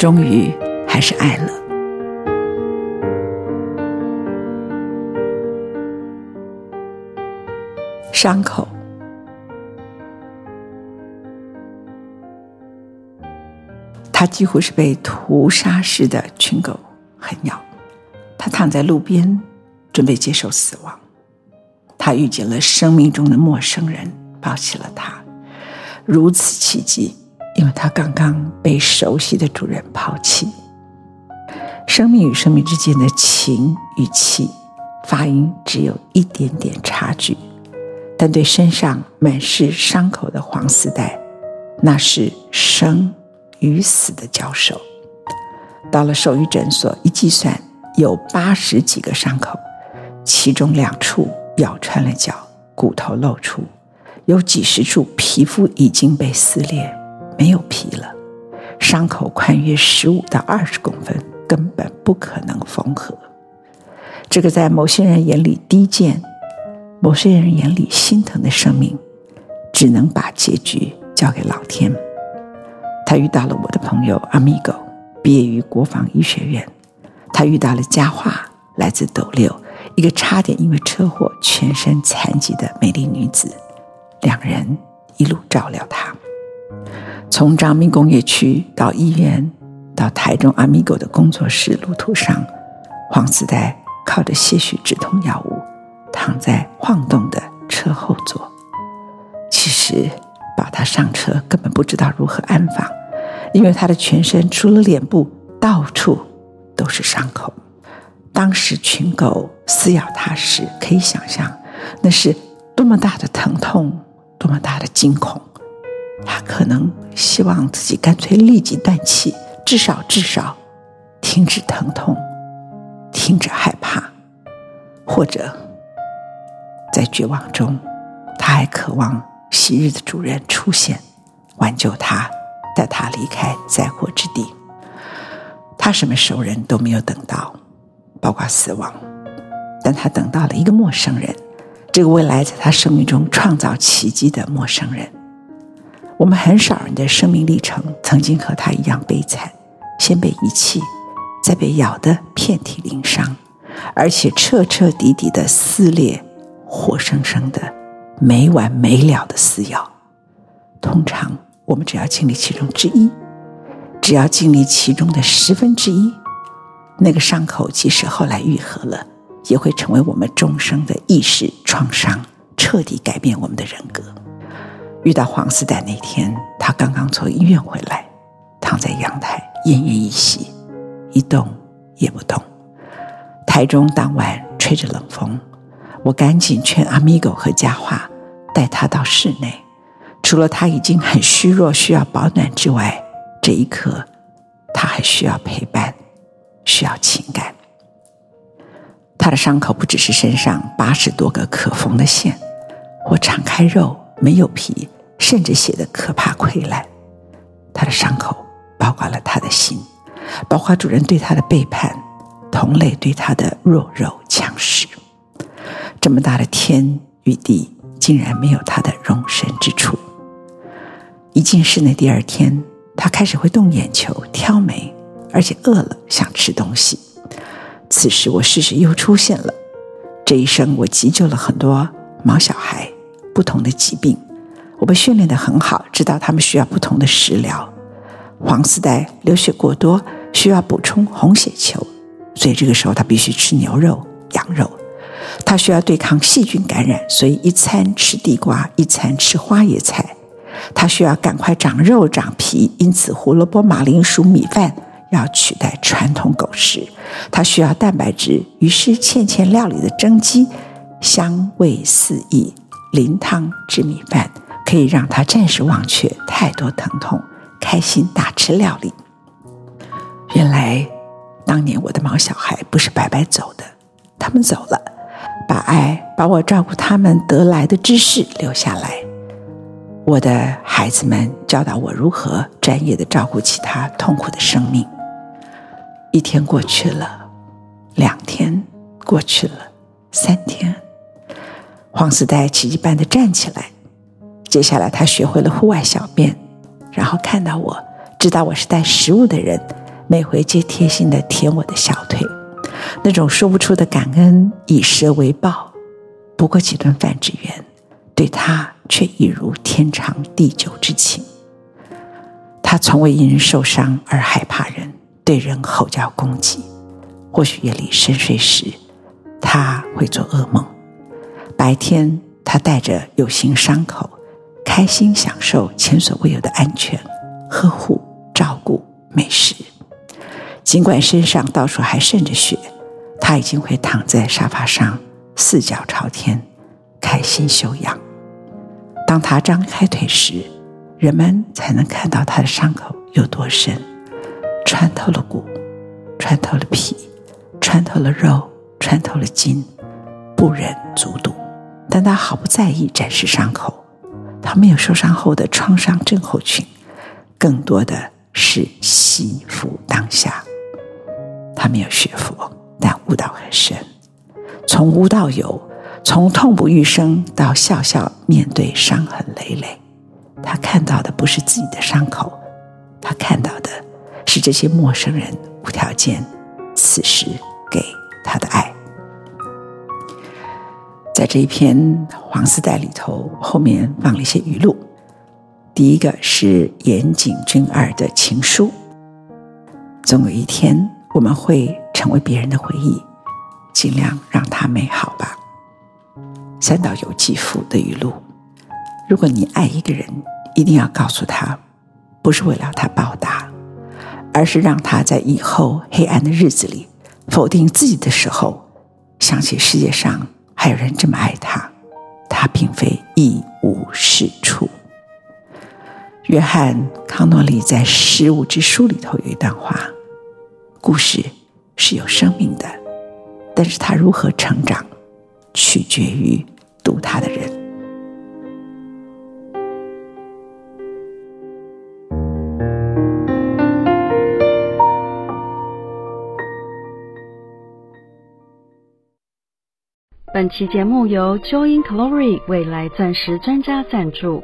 终于还是爱了。伤口，他几乎是被屠杀式的群狗狠咬。他躺在路边，准备接受死亡。他遇见了生命中的陌生人，抱起了他，如此奇迹。因为他刚刚被熟悉的主人抛弃，生命与生命之间的情与气，发音只有一点点差距，但对身上满是伤口的黄丝带，那是生与死的交手。到了兽医诊所，一计算有八十几个伤口，其中两处咬穿了脚，骨头露出，有几十处皮肤已经被撕裂。没有皮了，伤口宽约十五到二十公分，根本不可能缝合。这个在某些人眼里低贱、某些人眼里心疼的生命，只能把结局交给老天。他遇到了我的朋友阿米狗，毕业于国防医学院。他遇到了佳话，来自斗六，一个差点因为车祸全身残疾的美丽女子。两人一路照料他。从彰明工业区到医院，到台中阿米狗的工作室，路途上，黄丝带靠着些许止痛药物，躺在晃动的车后座。其实，把他上车根本不知道如何安放，因为他的全身除了脸部，到处都是伤口。当时群狗撕咬他时，可以想象那是多么大的疼痛，多么大的惊恐。他可能希望自己干脆立即断气，至少至少停止疼痛，停止害怕，或者在绝望中，他还渴望昔日的主人出现，挽救他，带他离开灾祸之地。他什么熟人都没有等到，包括死亡，但他等到了一个陌生人，这个未来在他生命中创造奇迹的陌生人。我们很少人的生命历程曾经和他一样悲惨，先被遗弃，再被咬得遍体鳞伤，而且彻彻底底的撕裂，活生生的没完没了的撕咬。通常我们只要经历其中之一，只要经历其中的十分之一，那个伤口即使后来愈合了，也会成为我们终生的意识创伤，彻底改变我们的人格。遇到黄丝带那天，他刚刚从医院回来，躺在阳台奄奄一息，一动也不动。台中当晚吹着冷风，我赶紧劝阿米狗和佳话带他到室内。除了他已经很虚弱，需要保暖之外，这一刻他还需要陪伴，需要情感。他的伤口不只是身上八十多个可缝的线，我敞开肉。没有皮，甚至写的可怕溃烂。他的伤口包括了他的心，包括主人对他的背叛，同类对他的弱肉强食。这么大的天与地，竟然没有他的容身之处。一进室内，第二天他开始会动眼球、挑眉，而且饿了想吃东西。此时我事实又出现了，这一生，我急救了很多毛小孩，不同的疾病，我被训练得很好，知道他们需要不同的食疗。黄丝带流血过多，需要补充红血球，所以这个时候他必须吃牛肉、羊肉。他需要对抗细菌感染，所以一餐吃地瓜，一餐吃花椰菜。他需要赶快长肉长皮，因此胡萝卜、马铃薯、米饭要取代传统狗食。他需要蛋白质，于是茜茜料理的蒸鸡香味四溢，淋汤制米饭可以让他暂时忘却太多疼痛，开心大吃料理。原来当年我的毛小孩不是白白走的，他们走了，把爱把我照顾他们得来的知识留下来。我的孩子们教导我如何专业的照顾其他痛苦的生命。一天过去了，两天过去了，三天，黄丝带奇迹般的站起来。接下来，他学会了户外小便，然后看到我，知道我是带食物的人，每回皆贴心地舔我的小腿，那种说不出的感恩，以舌为报。不过几顿饭之缘，对他。却已如天长地久之情。他从未因受伤而害怕人，对人吼叫攻击。或许夜里深睡时，他会做噩梦；白天，他带着有形伤口，开心享受前所未有的安全、呵护、照顾、美食。尽管身上到处还渗着血，他已经会躺在沙发上，四脚朝天，开心休养。当他张开腿时，人们才能看到他的伤口有多深，穿透了骨，穿透了皮，穿透了肉，穿透了筋，不忍卒睹。但他毫不在意展示伤口，他没有受伤后的创伤症候群，更多的是惜福当下。他没有学佛，但悟道很深，从无到有。从痛不欲生到笑笑面对伤痕累累，他看到的不是自己的伤口，他看到的是这些陌生人无条件此时给他的爱。在这一篇黄丝带里头，后面放了一些语录。第一个是岩井俊二的情书：总有一天我们会成为别人的回忆，尽量让它美好吧。三岛由纪夫的语录：如果你爱一个人，一定要告诉他，不是为了他报答，而是让他在以后黑暗的日子里否定自己的时候，想起世界上还有人这么爱他，他并非一无是处。约翰康诺利在《失物之书》里头有一段话：故事是有生命的，但是他如何成长，取决于读他的人。本期节目由 Joy in Glory 未来钻石专家赞助。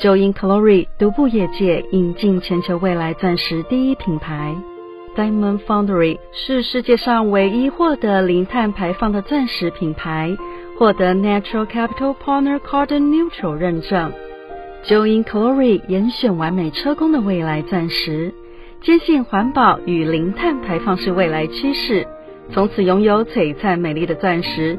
Joy in Glory 独步业界，引进全球未来钻石第一品牌。Diamond Foundry 是世界上唯一获得零碳排放的钻石品牌，获得 Natural Capital Partner Carbon Neutral 认证。Joy in Glory 严选完美车工的未来钻石，坚信环保与零碳排放是未来趋势，从此拥有璀璨美丽的钻石，